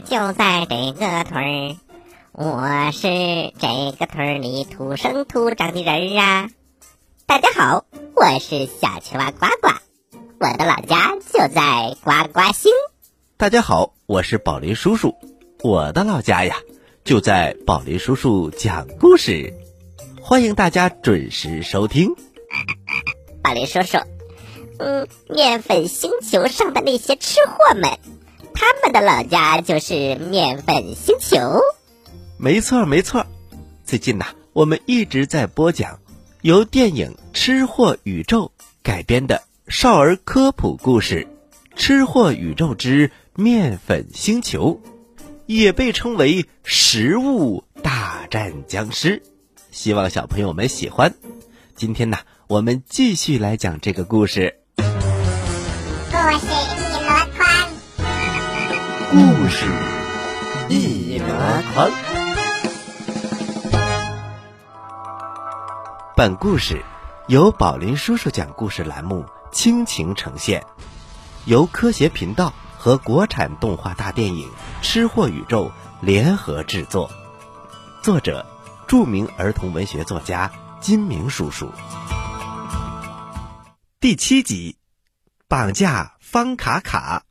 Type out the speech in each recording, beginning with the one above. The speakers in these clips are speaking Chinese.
就在这个屯儿，我是这个屯儿里土生土长的人儿啊。大家好，我是小青蛙呱呱，我的老家就在呱呱星。大家好，我是宝林叔叔，我的老家呀就在宝林叔叔讲故事，欢迎大家准时收听。宝林叔叔。嗯，面粉星球上的那些吃货们，他们的老家就是面粉星球。没错，没错。最近呐，我们一直在播讲由电影《吃货宇宙》改编的少儿科普故事《吃货宇宙之面粉星球》，也被称为“食物大战僵尸”。希望小朋友们喜欢。今天呢，我们继续来讲这个故事。故事一箩筐，故事一箩筐。本故事由宝林叔叔讲故事栏目倾情呈现，由科学频道和国产动画大电影《吃货宇宙》联合制作，作者著名儿童文学作家金明叔叔。第七集，绑架。方卡卡，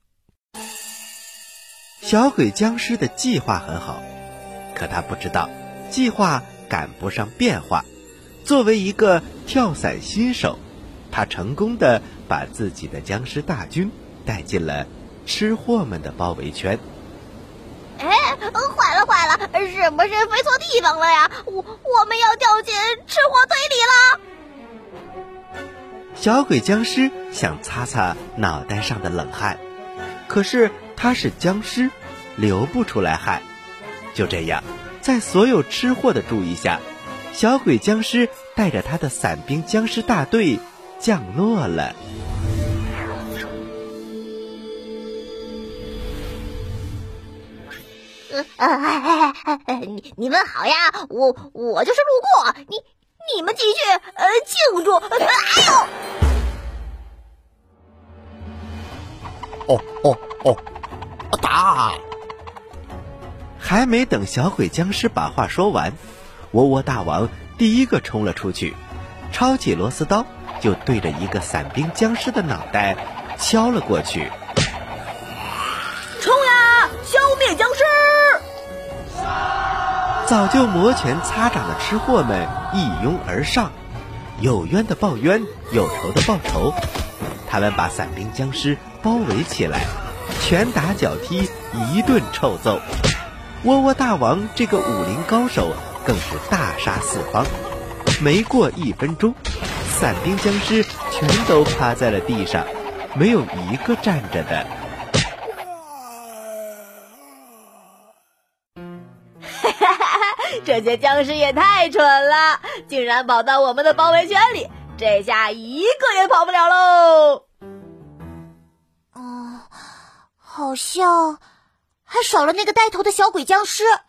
小鬼僵尸的计划很好，可他不知道，计划赶不上变化。作为一个跳伞新手，他成功的把自己的僵尸大军带进了吃货们的包围圈。哎，坏了坏了，是不是飞错地方了呀？我我们要掉进吃货堆里了。小鬼僵尸想擦擦脑袋上的冷汗，可是他是僵尸，流不出来汗。就这样，在所有吃货的注意下，小鬼僵尸带着他的伞兵僵尸大队降落了。你你们好呀，我我就是路过你。你们继续，呃，庆祝！哎呦！哦哦哦！打！还没等小鬼僵尸把话说完，窝窝大王第一个冲了出去，抄起螺丝刀就对着一个伞兵僵尸的脑袋敲了过去。冲呀！消灭僵尸！早就摩拳擦掌的吃货们一拥而上，有冤的报冤，有仇的报仇。他们把伞兵僵尸包围起来，拳打脚踢，一顿臭揍。窝窝大王这个武林高手更是大杀四方。没过一分钟，伞兵僵尸全都趴在了地上，没有一个站着的。这些僵尸也太蠢了，竟然跑到我们的包围圈里，这下一个也跑不了喽。好像还少了那个带头的小鬼僵尸。啊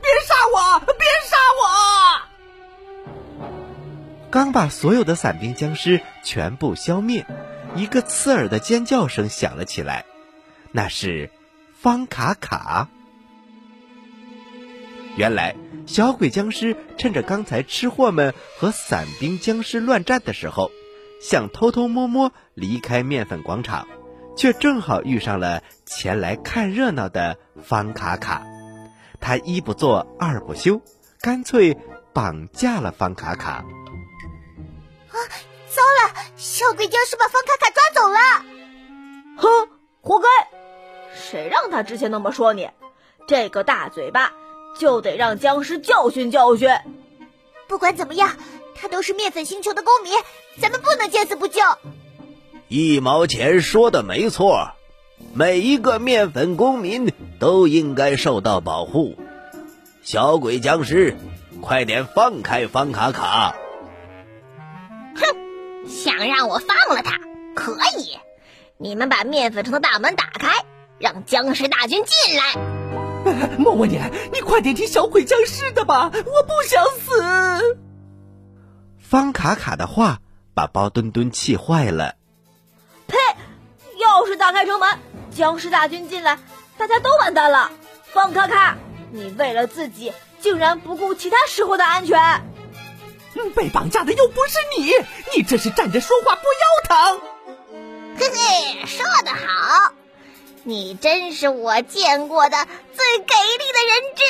别杀我！别杀我！刚把所有的伞兵僵尸全部消灭，一个刺耳的尖叫声响了起来，那是方卡卡。原来，小鬼僵尸趁着刚才吃货们和伞兵僵尸乱战的时候，想偷偷摸摸离开面粉广场，却正好遇上了前来看热闹的方卡卡。他一不做二不休，干脆绑架了方卡卡。啊，糟了！小鬼僵尸把方卡卡抓走了。哼，活该！谁让他之前那么说你？这个大嘴巴！就得让僵尸教训教训。不管怎么样，他都是面粉星球的公民，咱们不能见死不救。一毛钱说的没错，每一个面粉公民都应该受到保护。小鬼僵尸，快点放开方卡卡！哼，想让我放了他？可以，你们把面粉城的大门打开，让僵尸大军进来。莫莫年，你快点听小鬼僵尸的吧，我不想死。方卡卡的话把包墩墩气坏了。呸！要打开城门，僵尸大军进来，大家都完蛋了。方卡卡，你为了自己，竟然不顾其他时候的安全。被绑架的又不是你，你这是站着说话不腰疼。嘿嘿，说得好，你真是我见过的最给力的人质。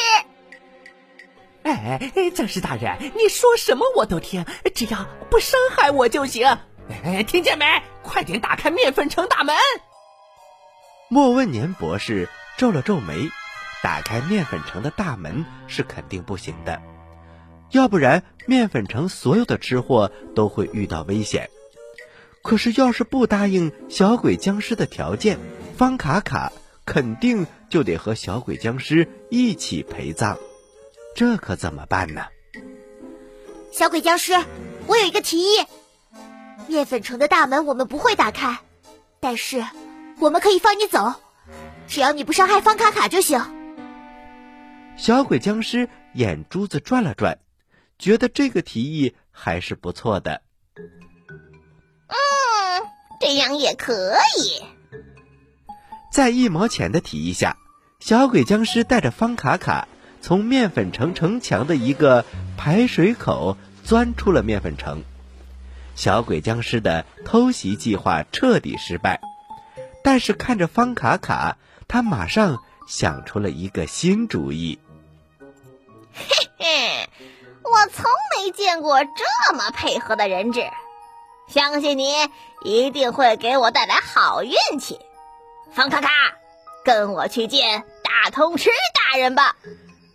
哎，僵尸大人，你说什么我都听，只要不伤害我就行。哎，听见没？快点打开面粉城大门！莫问年博士皱了皱眉，打开面粉城的大门是肯定不行的，要不然面粉城所有的吃货都会遇到危险。可是要是不答应小鬼僵尸的条件，方卡卡肯定就得和小鬼僵尸一起陪葬。这可怎么办呢？小鬼僵尸，我有一个提议。面粉城的大门我们不会打开，但是我们可以放你走，只要你不伤害方卡卡就行。小鬼僵尸眼珠子转了转，觉得这个提议还是不错的。嗯，这样也可以。在一毛钱的提议下，小鬼僵尸带着方卡卡。从面粉城城墙的一个排水口钻出了面粉城，小鬼僵尸的偷袭计划彻底失败。但是看着方卡卡，他马上想出了一个新主意。嘿嘿，我从没见过这么配合的人质，相信你一定会给我带来好运气。方卡卡，跟我去见大通吃大人吧。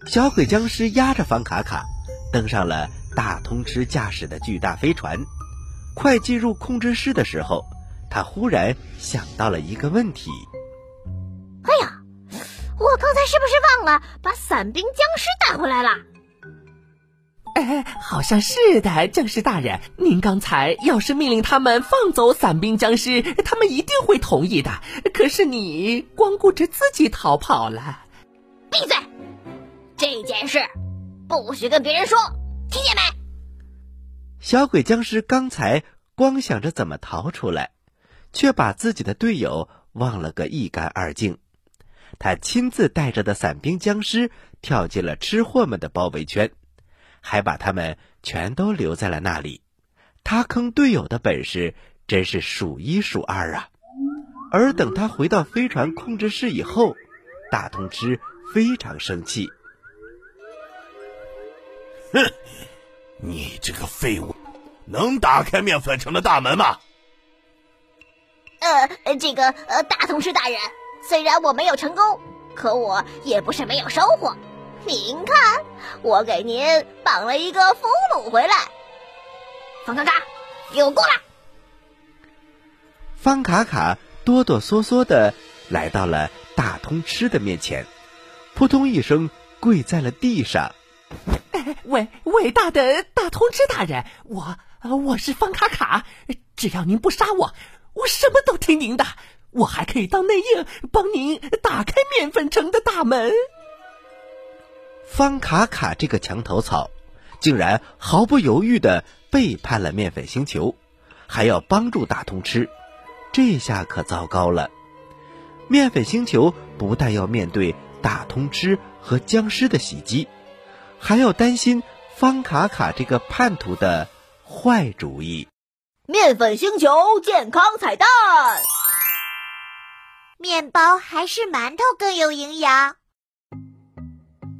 小鬼僵尸压着方卡卡，登上了大通吃驾驶的巨大飞船。快进入控制室的时候，他忽然想到了一个问题：“哎呀，我刚才是不是忘了把伞兵僵尸带回来了？”“哎，好像是的，僵尸大人，您刚才要是命令他们放走伞兵僵尸，他们一定会同意的。可是你光顾着自己逃跑了。”“闭嘴！”这件事不许跟别人说，听见没？小鬼僵尸刚才光想着怎么逃出来，却把自己的队友忘了个一干二净。他亲自带着的伞兵僵尸跳进了吃货们的包围圈，还把他们全都留在了那里。他坑队友的本事真是数一数二啊！而等他回到飞船控制室以后，大通吃非常生气。哼，你这个废物，能打开面粉城的大门吗？呃，这个呃，大同事大人，虽然我没有成功，可我也不是没有收获。您看，我给您绑了一个俘虏回来。方卡卡，给我过来！方卡卡哆哆嗦嗦的来到了大通吃的面前，扑通一声跪在了地上。伟伟大的大通吃大人，我啊我是方卡卡，只要您不杀我，我什么都听您的。我还可以当内应，帮您打开面粉城的大门。方卡卡这个墙头草，竟然毫不犹豫的背叛了面粉星球，还要帮助大通吃，这下可糟糕了。面粉星球不但要面对大通吃和僵尸的袭击。还要担心方卡卡这个叛徒的坏主意。面粉星球健康彩蛋：面包还是馒头更有营养？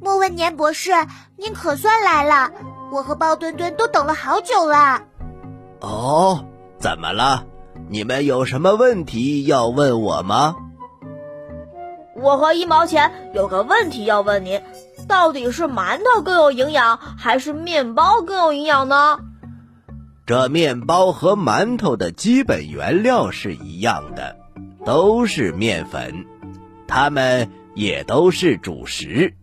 莫问年博士，您可算来了，我和包墩墩都等了好久了。哦，怎么了？你们有什么问题要问我吗？我和一毛钱有个问题要问您。到底是馒头更有营养，还是面包更有营养呢？这面包和馒头的基本原料是一样的，都是面粉，它们也都是主食。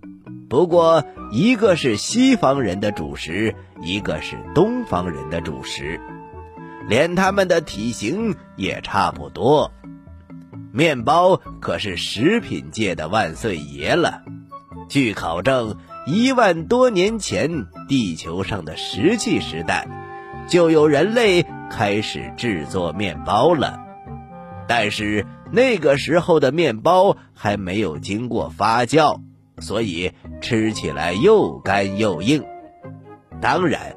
不过，一个是西方人的主食，一个是东方人的主食，连它们的体型也差不多。面包可是食品界的万岁爷了。据考证，一万多年前，地球上的石器时代，就有人类开始制作面包了。但是那个时候的面包还没有经过发酵，所以吃起来又干又硬。当然，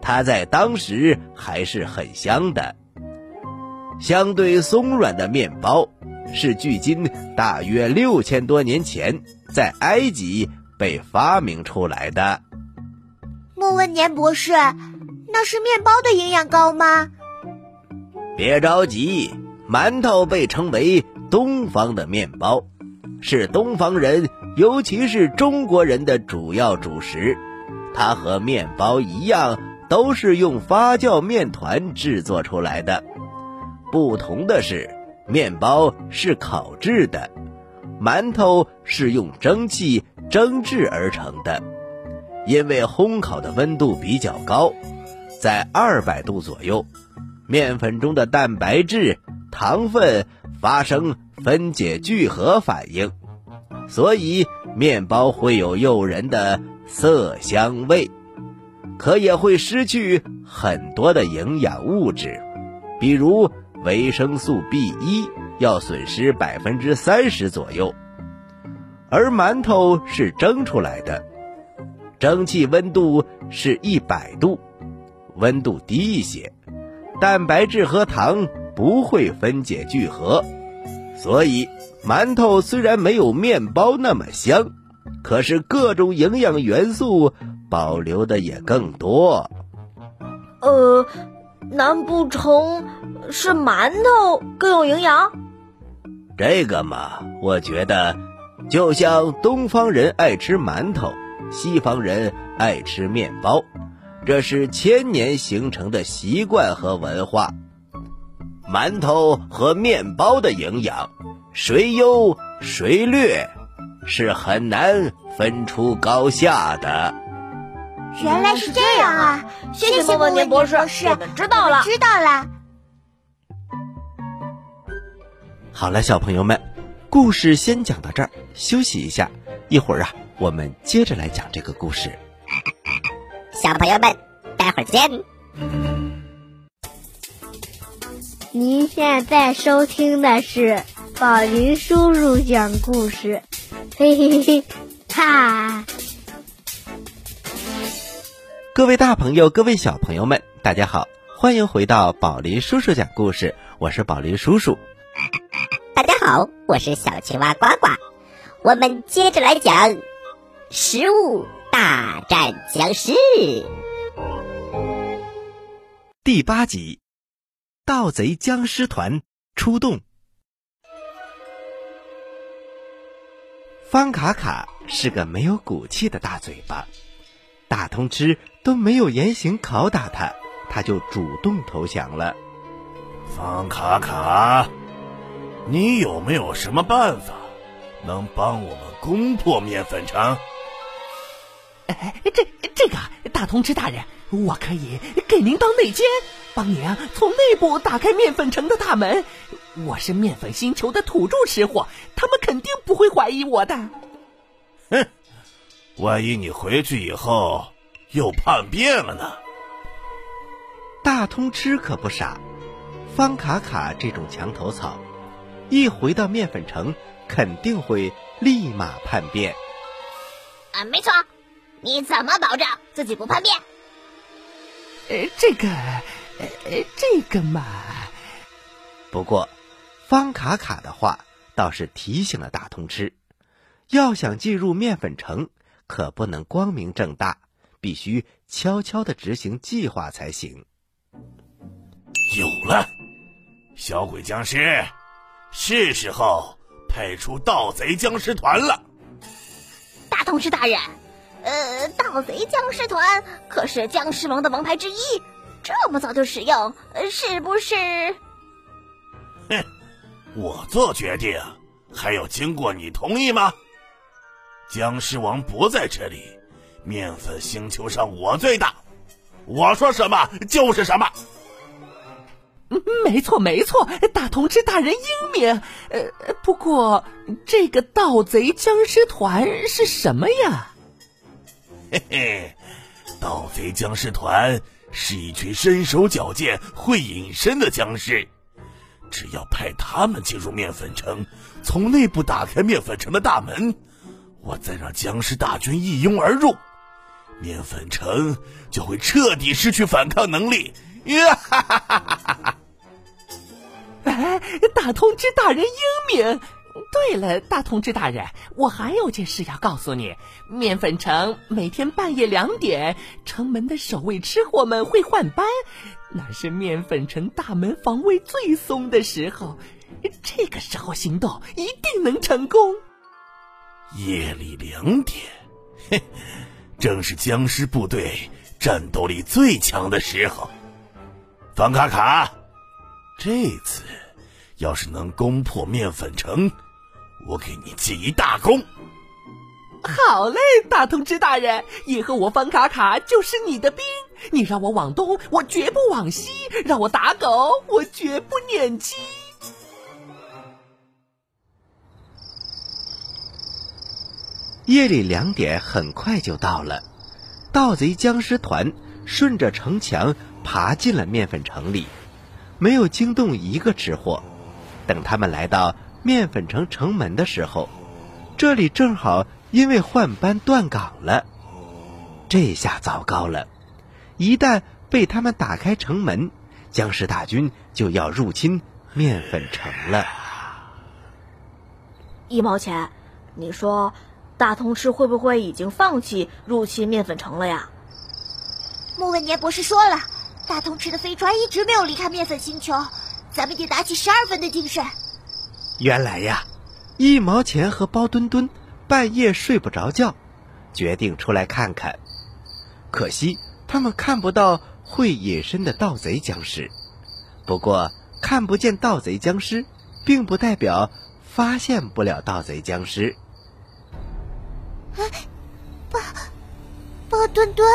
它在当时还是很香的。相对松软的面包，是距今大约六千多年前在埃及被发明出来的。莫问年博士，那是面包的营养高吗？别着急，馒头被称为东方的面包，是东方人，尤其是中国人的主要主食。它和面包一样，都是用发酵面团制作出来的。不同的是，面包是烤制的，馒头是用蒸汽蒸制而成的。因为烘烤的温度比较高，在二百度左右，面粉中的蛋白质、糖分发生分解聚合反应，所以面包会有诱人的色香味，可也会失去很多的营养物质，比如。维生素 B 一要损失百分之三十左右，而馒头是蒸出来的，蒸汽温度是一百度，温度低一些，蛋白质和糖不会分解聚合，所以馒头虽然没有面包那么香，可是各种营养元素保留的也更多。呃。难不成是馒头更有营养？这个嘛，我觉得就像东方人爱吃馒头，西方人爱吃面包，这是千年形成的习惯和文化。馒头和面包的营养，谁优谁劣，是很难分出高下的。原来是这样啊！谢谢莫文年博士，我们知道了，知道了。好了，小朋友们，故事先讲到这儿，休息一下，一会儿啊，我们接着来讲这个故事。小朋友们，待会儿见。您现在收听的是宝林叔叔讲故事，嘿嘿嘿，哈。各位大朋友，各位小朋友们，大家好，欢迎回到宝林叔叔讲故事，我是宝林叔叔。大家好，我是小青蛙呱呱，我们接着来讲《食物大战僵尸》第八集：盗贼僵尸团出动。方卡卡是个没有骨气的大嘴巴。大通吃都没有严刑拷打他，他就主动投降了。方卡卡，你有没有什么办法能帮我们攻破面粉城？哎，这这个大通吃大人，我可以给您当内奸，帮您啊从内部打开面粉城的大门。我是面粉星球的土著吃货，他们肯定不会怀疑我的。哼。万一你回去以后又叛变了呢？大通吃可不傻，方卡卡这种墙头草，一回到面粉城，肯定会立马叛变。啊，没错，你怎么保证自己不叛变？呃，这个，呃，这个嘛。不过，方卡卡的话倒是提醒了大通吃，要想进入面粉城。可不能光明正大，必须悄悄的执行计划才行。有了，小鬼僵尸，是时候派出盗贼僵尸团了。大通吃大人，呃，盗贼僵尸团可是僵尸王的王牌之一，这么早就使用，是不是？哼，我做决定还要经过你同意吗？僵尸王不在这里，面粉星球上我最大，我说什么就是什么。没错没错，大同志大人英明。呃，不过这个盗贼僵尸团是什么呀？嘿嘿，盗贼僵尸团是一群身手矫健、会隐身的僵尸。只要派他们进入面粉城，从内部打开面粉城的大门，我再让僵尸大军一拥而入，面粉城就会彻底失去反抗能力。呀哈哈哈哈哈！哎，大通知大人英明。对了，大同志大人，我还有件事要告诉你：面粉城每天半夜两点，城门的守卫吃货们会换班，那是面粉城大门防卫最松的时候。这个时候行动一定能成功。夜里两点，嘿，正是僵尸部队战斗力最强的时候。方卡卡，这次要是能攻破面粉城，我给你记一大功。好嘞，大通知大人，以后我方卡卡就是你的兵。你让我往东，我绝不往西；让我打狗，我绝不撵鸡。夜里两点很快就到了，盗贼僵尸团顺着城墙爬进了面粉城里，没有惊动一个吃货。等他们来到面粉城城门的时候，这里正好因为换班断岗了。这下糟糕了，一旦被他们打开城门，僵尸大军就要入侵面粉城了。一毛钱，你说？大通吃会不会已经放弃入侵面粉城了呀？莫问年博士说了，大通吃的飞船一直没有离开面粉星球，咱们得打起十二分的精神。原来呀，一毛钱和包墩墩半夜睡不着觉，决定出来看看。可惜他们看不到会隐身的盗贼僵尸。不过看不见盗贼僵尸，并不代表发现不了盗贼僵尸。哎，包包墩墩，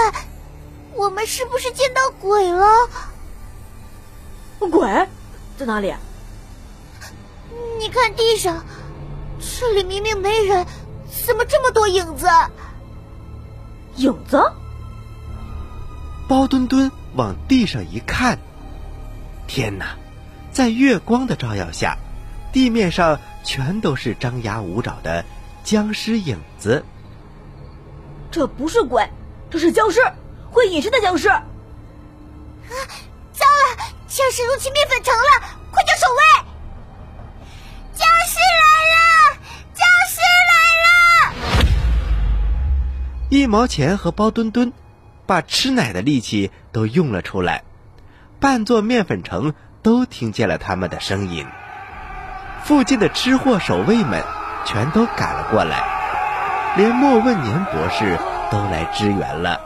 我们是不是见到鬼了？鬼在哪里？你看地上，这里明明没人，怎么这么多影子？影子？包墩墩往地上一看，天哪！在月光的照耀下，地面上全都是张牙舞爪的僵尸影子。这不是鬼，这是僵尸，会隐身的僵尸。啊！糟了，僵尸入侵面粉城了，快叫守卫！一毛钱和包墩墩把吃奶的力气都用了出来，半座面粉城都听见了他们的声音。附近的吃货守卫们全都赶了过来。连莫问年博士都来支援了。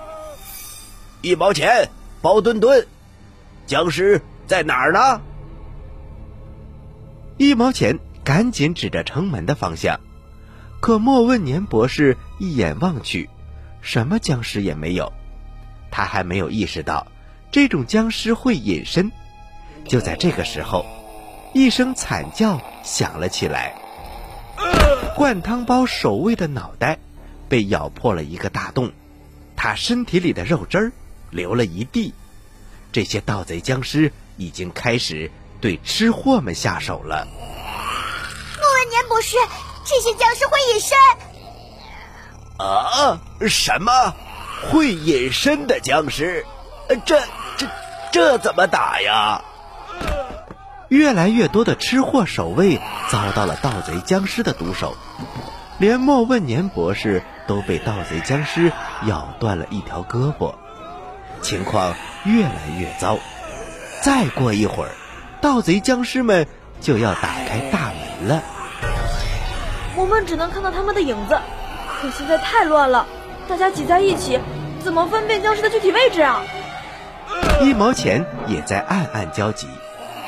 一毛钱，包墩墩，僵尸在哪儿呢？一毛钱赶紧指着城门的方向，可莫问年博士一眼望去，什么僵尸也没有。他还没有意识到这种僵尸会隐身。就在这个时候，一声惨叫响了起来。灌汤包守卫的脑袋被咬破了一个大洞，他身体里的肉汁儿流了一地。这些盗贼僵尸已经开始对吃货们下手了。莫文年博士，这些僵尸会隐身？啊？什么？会隐身的僵尸？这、这、这怎么打呀？越来越多的吃货守卫遭到了盗贼僵尸的毒手，连莫问年博士都被盗贼僵尸咬断了一条胳膊，情况越来越糟。再过一会儿，盗贼僵尸们就要打开大门了。我们只能看到他们的影子，可现在太乱了，大家挤在一起，怎么分辨僵尸的具体位置啊？一毛钱也在暗暗焦急，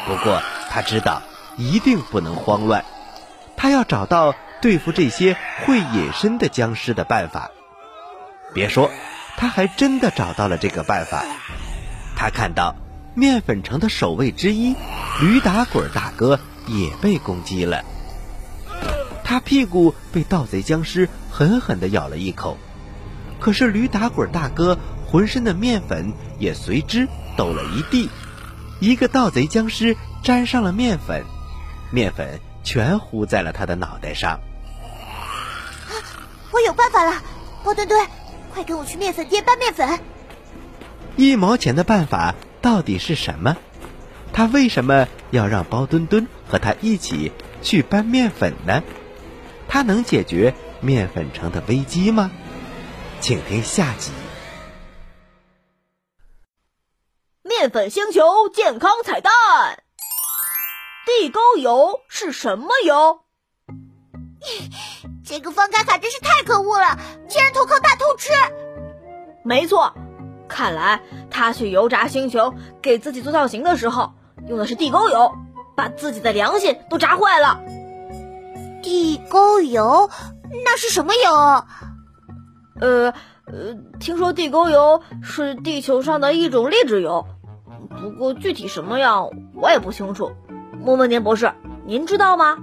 不过。他知道一定不能慌乱，他要找到对付这些会隐身的僵尸的办法。别说，他还真的找到了这个办法。他看到面粉城的守卫之一驴打滚大哥也被攻击了，他屁股被盗贼僵尸狠狠地咬了一口，可是驴打滚大哥浑身的面粉也随之抖了一地，一个盗贼僵尸。沾上了面粉，面粉全糊在了他的脑袋上。我有办法了，包墩墩，快跟我去面粉店搬面粉。一毛钱的办法到底是什么？他为什么要让包墩墩和他一起去搬面粉呢？他能解决面粉城的危机吗？请听下集。面粉星球健康彩蛋：地沟油是什么油？这个方卡卡真是太可恶了，竟然投靠大偷吃！没错，看来他去油炸星球给自己做造型的时候用的是地沟油，把自己的良心都炸坏了。地沟油那是什么油？呃呃，听说地沟油是地球上的一种劣质油，不过具体什么样我也不清楚。问问年博士，您知道吗？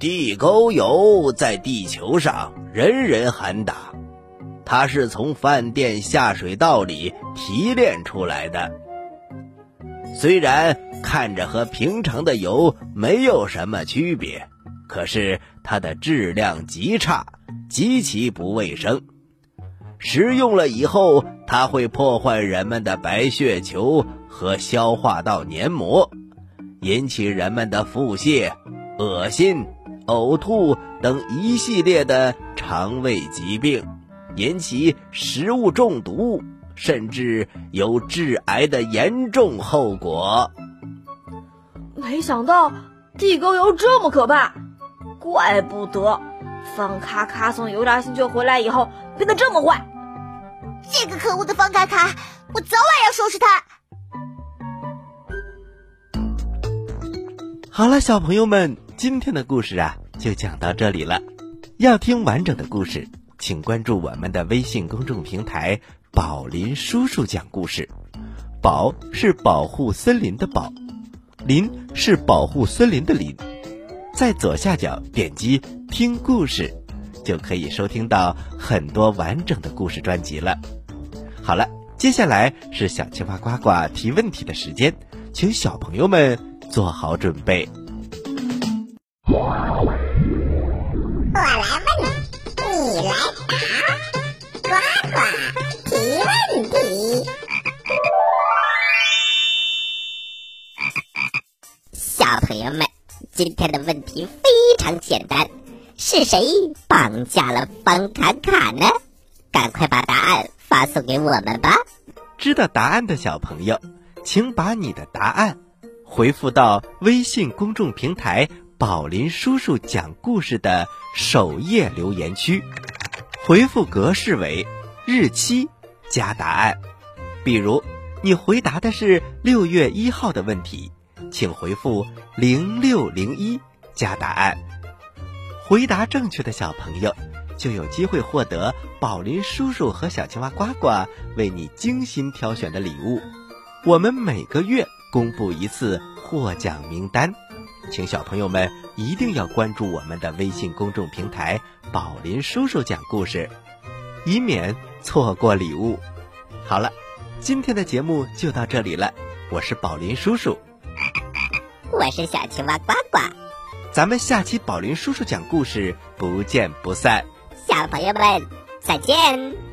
地沟油在地球上人人喊打，它是从饭店下水道里提炼出来的。虽然看着和平常的油没有什么区别，可是它的质量极差，极其不卫生。食用了以后，它会破坏人们的白血球和消化道黏膜，引起人们的腹泻、恶心。呕吐等一系列的肠胃疾病，引起食物中毒，甚至有致癌的严重后果。没想到地沟油这么可怕，怪不得方卡卡从油炸星球回来以后变得这么坏。这个可恶的方卡卡，我早晚要收拾他！好了，小朋友们。今天的故事啊，就讲到这里了。要听完整的故事，请关注我们的微信公众平台“宝林叔叔讲故事”。宝是保护森林的宝，林是保护森林的林。在左下角点击听故事，就可以收听到很多完整的故事专辑了。好了，接下来是小青蛙呱呱提问题的时间，请小朋友们做好准备。今天的问题非常简单，是谁绑架了方卡卡呢？赶快把答案发送给我们吧！知道答案的小朋友，请把你的答案回复到微信公众平台。宝林叔叔讲故事的首页留言区，回复格式为日期加答案。比如，你回答的是六月一号的问题，请回复零六零一加答案。回答正确的小朋友就有机会获得宝林叔叔和小青蛙呱呱为你精心挑选的礼物。我们每个月公布一次获奖名单。请小朋友们一定要关注我们的微信公众平台“宝林叔叔讲故事”，以免错过礼物。好了，今天的节目就到这里了。我是宝林叔叔，我是小青蛙呱呱，咱们下期宝林叔叔讲故事不见不散。小朋友们再见。